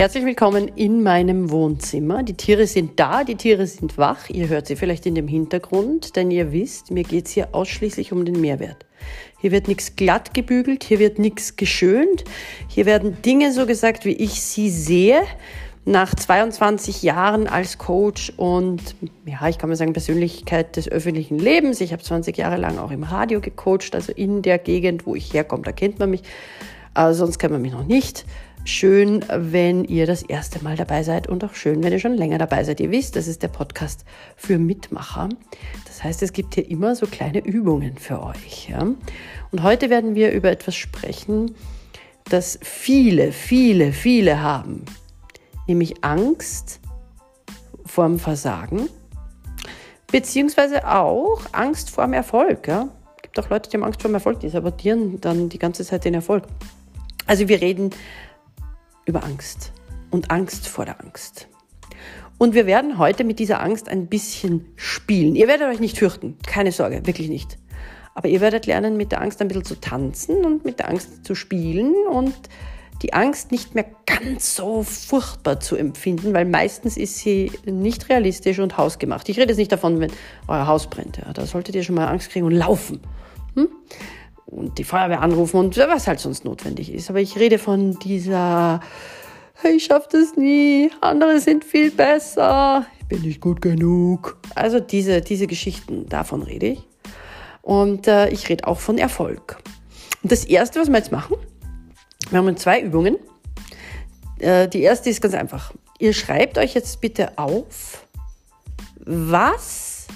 Herzlich willkommen in meinem Wohnzimmer. Die Tiere sind da, die Tiere sind wach. Ihr hört sie vielleicht in dem Hintergrund, denn ihr wisst, mir geht es hier ausschließlich um den Mehrwert. Hier wird nichts glatt gebügelt, hier wird nichts geschönt. Hier werden Dinge so gesagt, wie ich sie sehe. Nach 22 Jahren als Coach und, ja, ich kann mal sagen, Persönlichkeit des öffentlichen Lebens. Ich habe 20 Jahre lang auch im Radio gecoacht, also in der Gegend, wo ich herkomme, da kennt man mich. Aber sonst kennt man mich noch nicht. Schön, wenn ihr das erste Mal dabei seid und auch schön, wenn ihr schon länger dabei seid. Ihr wisst, das ist der Podcast für Mitmacher. Das heißt, es gibt hier immer so kleine Übungen für euch. Ja? Und heute werden wir über etwas sprechen, das viele, viele, viele haben, nämlich Angst vorm Versagen, beziehungsweise auch Angst vorm Erfolg. Ja? Es gibt auch Leute, die haben Angst vorm Erfolg, die sabotieren dann die ganze Zeit den Erfolg. Also wir reden über Angst und Angst vor der Angst. Und wir werden heute mit dieser Angst ein bisschen spielen. Ihr werdet euch nicht fürchten, keine Sorge, wirklich nicht. Aber ihr werdet lernen, mit der Angst ein bisschen zu tanzen und mit der Angst zu spielen und die Angst nicht mehr ganz so furchtbar zu empfinden, weil meistens ist sie nicht realistisch und hausgemacht. Ich rede jetzt nicht davon, wenn euer Haus brennt. Ja, da solltet ihr schon mal Angst kriegen und laufen. Hm? Und die Feuerwehr anrufen und was halt sonst notwendig ist. Aber ich rede von dieser, ich schaffe das nie, andere sind viel besser, ich bin nicht gut genug. Also diese, diese Geschichten, davon rede ich. Und äh, ich rede auch von Erfolg. Und das Erste, was wir jetzt machen, wir haben zwei Übungen. Äh, die erste ist ganz einfach. Ihr schreibt euch jetzt bitte auf, was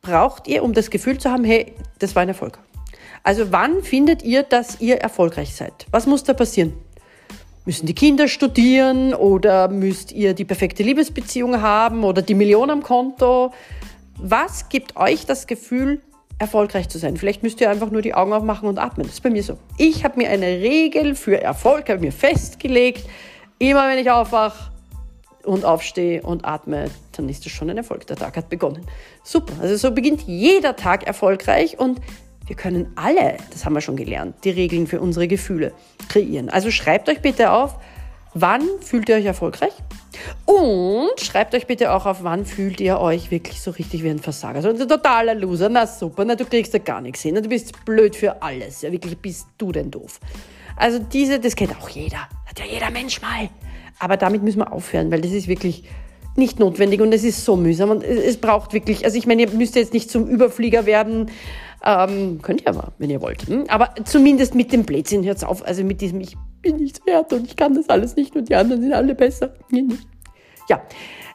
braucht ihr, um das Gefühl zu haben, hey, das war ein Erfolg. Also wann findet ihr, dass ihr erfolgreich seid? Was muss da passieren? Müssen die Kinder studieren oder müsst ihr die perfekte Liebesbeziehung haben oder die Million am Konto? Was gibt euch das Gefühl, erfolgreich zu sein? Vielleicht müsst ihr einfach nur die Augen aufmachen und atmen. Das ist bei mir so. Ich habe mir eine Regel für Erfolg, habe mir festgelegt. Immer wenn ich aufwache und aufstehe und atme, dann ist das schon ein Erfolg. Der Tag hat begonnen. Super. Also so beginnt jeder Tag erfolgreich und wir können alle, das haben wir schon gelernt, die Regeln für unsere Gefühle kreieren. Also schreibt euch bitte auf, wann fühlt ihr euch erfolgreich? Und schreibt euch bitte auch auf, wann fühlt ihr euch wirklich so richtig wie ein Versager. So ein totaler Loser. Na super, na, du kriegst da gar nichts hin. Du bist blöd für alles. Ja, wirklich bist du denn doof. Also diese, das kennt auch jeder. Hat ja jeder Mensch mal. Aber damit müssen wir aufhören, weil das ist wirklich nicht notwendig und es ist so mühsam und es braucht wirklich, also ich meine, ihr müsst jetzt nicht zum Überflieger werden, ähm, könnt ihr aber, wenn ihr wollt. Hm? Aber zumindest mit dem Blödsinn hört's auf. Also mit diesem, ich bin nichts wert und ich kann das alles nicht und die anderen sind alle besser. Ja,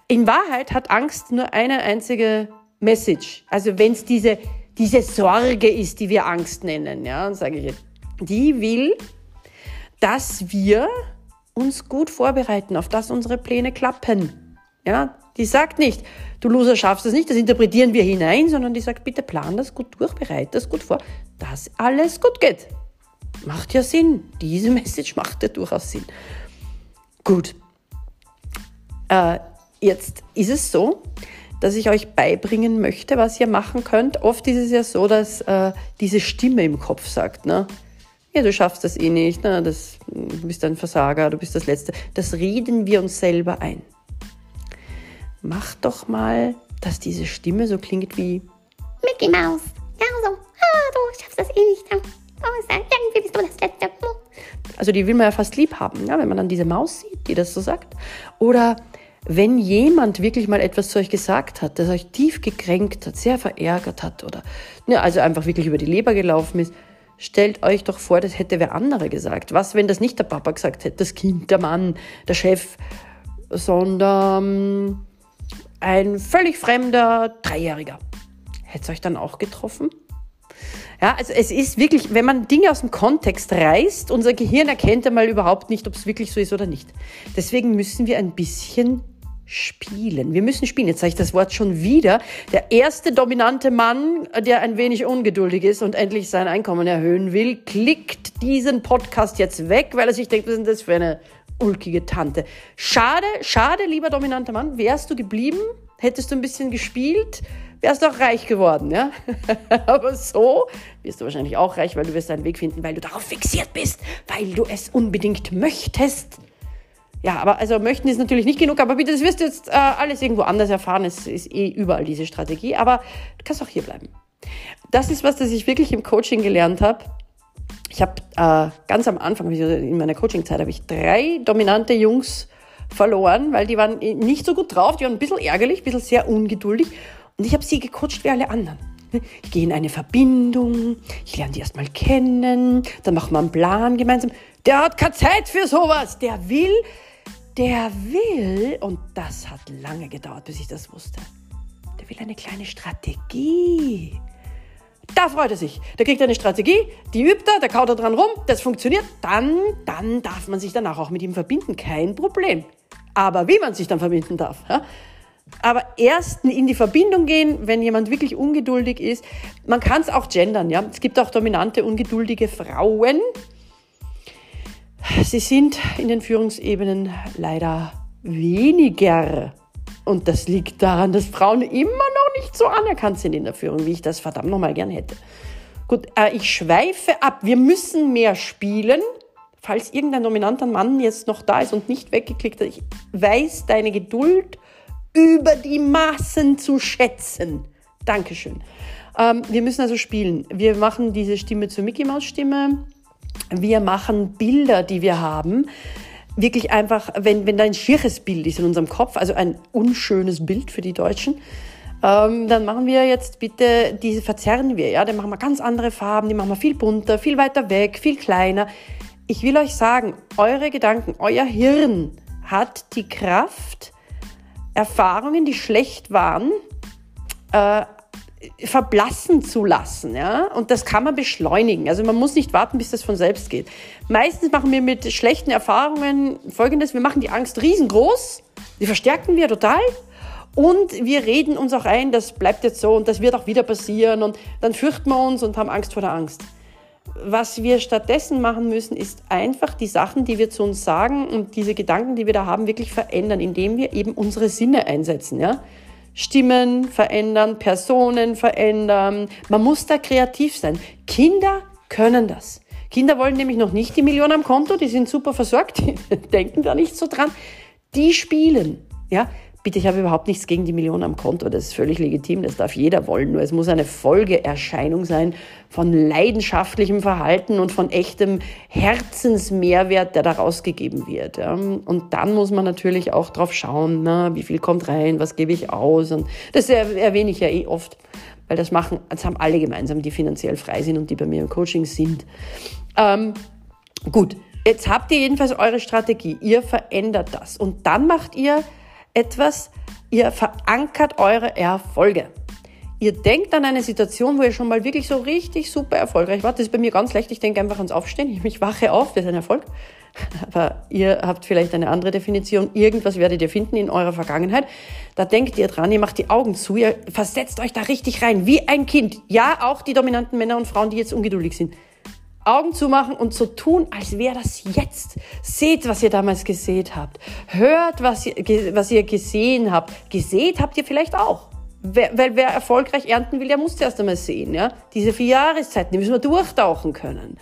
in Wahrheit hat Angst nur eine einzige Message. Also wenn es diese, diese Sorge ist, die wir Angst nennen, ja, sage ich jetzt, die will, dass wir uns gut vorbereiten, auf dass unsere Pläne klappen. Ja, die sagt nicht, du Loser schaffst das nicht, das interpretieren wir hinein, sondern die sagt, bitte plan das gut durch, bereite das gut vor, dass alles gut geht. Macht ja Sinn. Diese Message macht ja durchaus Sinn. Gut. Äh, jetzt ist es so, dass ich euch beibringen möchte, was ihr machen könnt. Oft ist es ja so, dass äh, diese Stimme im Kopf sagt, ne? Ja, du schaffst das eh nicht, ne? das, du bist ein Versager, du bist das Letzte. Das reden wir uns selber ein mach doch mal, dass diese Stimme so klingt wie Mickey Mouse. Ja, so. Ah, du schaffst das eh nicht. Oh, irgendwie bist du das Letzte. Also die will man ja fast lieb haben, ja, wenn man dann diese Maus sieht, die das so sagt. Oder wenn jemand wirklich mal etwas zu euch gesagt hat, das euch tief gekränkt hat, sehr verärgert hat oder ne, also einfach wirklich über die Leber gelaufen ist, stellt euch doch vor, das hätte wer andere gesagt. Was, wenn das nicht der Papa gesagt hätte, das Kind, der Mann, der Chef, sondern ein völlig fremder Dreijähriger. Hätte es euch dann auch getroffen? Ja, also es ist wirklich, wenn man Dinge aus dem Kontext reißt, unser Gehirn erkennt einmal überhaupt nicht, ob es wirklich so ist oder nicht. Deswegen müssen wir ein bisschen spielen. Wir müssen spielen. Jetzt sage ich das Wort schon wieder. Der erste dominante Mann, der ein wenig ungeduldig ist und endlich sein Einkommen erhöhen will, klickt diesen Podcast jetzt weg, weil er sich denkt, was ist denn das für eine ulkige Tante. Schade, schade, lieber dominanter Mann, wärst du geblieben, hättest du ein bisschen gespielt, wärst du auch reich geworden, ja? Aber so wirst du wahrscheinlich auch reich, weil du wirst deinen Weg finden, weil du darauf fixiert bist, weil du es unbedingt möchtest. Ja, aber also möchten ist natürlich nicht genug, aber bitte, das wirst du jetzt äh, alles irgendwo anders erfahren. Es ist eh überall diese Strategie, aber du kannst auch hier bleiben. Das ist was, das ich wirklich im Coaching gelernt habe. Ich habe äh, ganz am Anfang, in meiner Coachingzeit, habe ich drei dominante Jungs verloren, weil die waren nicht so gut drauf, die waren ein bisschen ärgerlich, ein bisschen sehr ungeduldig. Und ich habe sie gecoacht wie alle anderen. Ich gehe in eine Verbindung, ich lerne die erstmal kennen, dann machen wir einen Plan gemeinsam. Der hat keine Zeit für sowas, der will, der will, und das hat lange gedauert, bis ich das wusste, der will eine kleine Strategie. Da freut er sich. Der kriegt eine Strategie, die übt er, der kaut er dran rum, das funktioniert. Dann, dann darf man sich danach auch mit ihm verbinden. Kein Problem. Aber wie man sich dann verbinden darf. Ja? Aber erst in die Verbindung gehen, wenn jemand wirklich ungeduldig ist. Man kann es auch gendern. Ja? Es gibt auch dominante, ungeduldige Frauen. Sie sind in den Führungsebenen leider weniger. Und das liegt daran, dass Frauen immer nicht so anerkannt sind in der Führung, wie ich das verdammt nochmal gern hätte. Gut, äh, ich schweife ab. Wir müssen mehr spielen. Falls irgendein dominanter Mann jetzt noch da ist und nicht weggeklickt hat, ich weiß deine Geduld über die Maßen zu schätzen. Dankeschön. Ähm, wir müssen also spielen. Wir machen diese Stimme zur Mickey Maus Stimme. Wir machen Bilder, die wir haben wirklich einfach, wenn, wenn da ein schieres Bild ist in unserem Kopf, also ein unschönes Bild für die Deutschen, ähm, dann machen wir jetzt bitte, diese verzerren wir, ja, dann machen wir ganz andere Farben, die machen wir viel bunter, viel weiter weg, viel kleiner. Ich will euch sagen, eure Gedanken, euer Hirn hat die Kraft, Erfahrungen, die schlecht waren, äh, verblassen zu lassen. Ja? Und das kann man beschleunigen. Also man muss nicht warten, bis das von selbst geht. Meistens machen wir mit schlechten Erfahrungen Folgendes. Wir machen die Angst riesengroß, die verstärken wir total. Und wir reden uns auch ein, das bleibt jetzt so und das wird auch wieder passieren. Und dann fürchten wir uns und haben Angst vor der Angst. Was wir stattdessen machen müssen, ist einfach die Sachen, die wir zu uns sagen und diese Gedanken, die wir da haben, wirklich verändern, indem wir eben unsere Sinne einsetzen. Ja? Stimmen verändern, Personen verändern. Man muss da kreativ sein. Kinder können das. Kinder wollen nämlich noch nicht die Million am Konto, die sind super versorgt, die denken da nicht so dran. Die spielen. Ja, Bitte, ich habe überhaupt nichts gegen die Millionen am Konto. Das ist völlig legitim. Das darf jeder wollen. Nur es muss eine Folgeerscheinung sein von leidenschaftlichem Verhalten und von echtem Herzensmehrwert, der daraus gegeben wird. Und dann muss man natürlich auch drauf schauen, na, wie viel kommt rein, was gebe ich aus. Und das erwähne ich ja eh oft, weil das machen, das haben alle gemeinsam, die finanziell frei sind und die bei mir im Coaching sind. Ähm, gut. Jetzt habt ihr jedenfalls eure Strategie. Ihr verändert das. Und dann macht ihr etwas, ihr verankert eure Erfolge. Ihr denkt an eine Situation, wo ihr schon mal wirklich so richtig super erfolgreich wart. Das ist bei mir ganz leicht. Ich denke einfach ans Aufstehen. Ich wache auf, das ist ein Erfolg. Aber ihr habt vielleicht eine andere Definition. Irgendwas werdet ihr finden in eurer Vergangenheit. Da denkt ihr dran, ihr macht die Augen zu, ihr versetzt euch da richtig rein, wie ein Kind. Ja, auch die dominanten Männer und Frauen, die jetzt ungeduldig sind. Augen zu machen und so tun, als wäre das jetzt. Seht, was ihr damals gesät habt. Hört, was ihr, was ihr gesehen habt. Gesät habt ihr vielleicht auch. Wer, weil wer erfolgreich ernten will, der muss zuerst einmal sehen. Ja? Diese vier Jahreszeiten, die müssen wir durchtauchen können.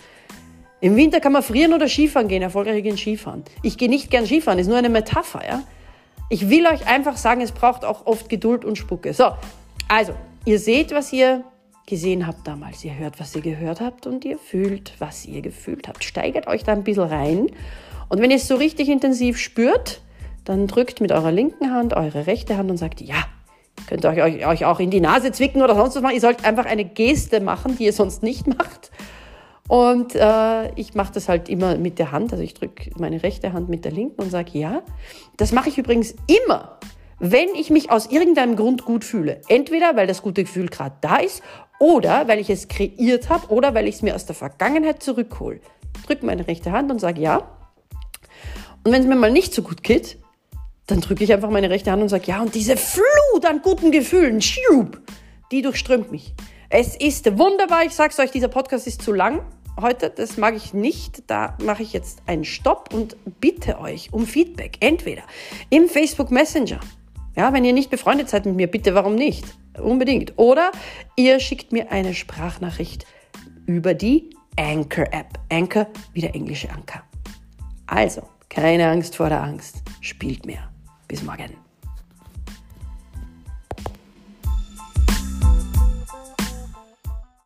Im Winter kann man frieren oder Skifahren gehen. Erfolgreich gehen Skifahren. Ich gehe nicht gern Skifahren, ist nur eine Metapher. Ja? Ich will euch einfach sagen, es braucht auch oft Geduld und Spucke. So, also, ihr seht, was ihr gesehen habt damals. Ihr hört, was ihr gehört habt und ihr fühlt, was ihr gefühlt habt. Steigert euch da ein bisschen rein. Und wenn ihr es so richtig intensiv spürt, dann drückt mit eurer linken Hand eure rechte Hand und sagt, ja, könnt ihr euch, euch auch in die Nase zwicken oder sonst was machen. Ihr sollt einfach eine Geste machen, die ihr sonst nicht macht. Und äh, ich mache das halt immer mit der Hand. Also ich drücke meine rechte Hand mit der linken und sage ja. Das mache ich übrigens immer, wenn ich mich aus irgendeinem Grund gut fühle. Entweder weil das gute Gefühl gerade da ist oder weil ich es kreiert habe oder weil ich es mir aus der Vergangenheit zurückhole. Drücke meine rechte Hand und sage ja. Und wenn es mir mal nicht so gut geht, dann drücke ich einfach meine rechte Hand und sage ja. Und diese Flut an guten Gefühlen, die durchströmt mich. Es ist wunderbar. Ich sage es euch, dieser Podcast ist zu lang heute, das mag ich nicht. Da mache ich jetzt einen Stopp und bitte euch um Feedback. Entweder im Facebook Messenger. Ja, wenn ihr nicht befreundet seid mit mir, bitte, warum nicht? Unbedingt. Oder ihr schickt mir eine Sprachnachricht über die Anchor-App. Anchor wie der englische Anker. Also, Keine Angst vor der Angst. Spielt mehr. Bis morgen.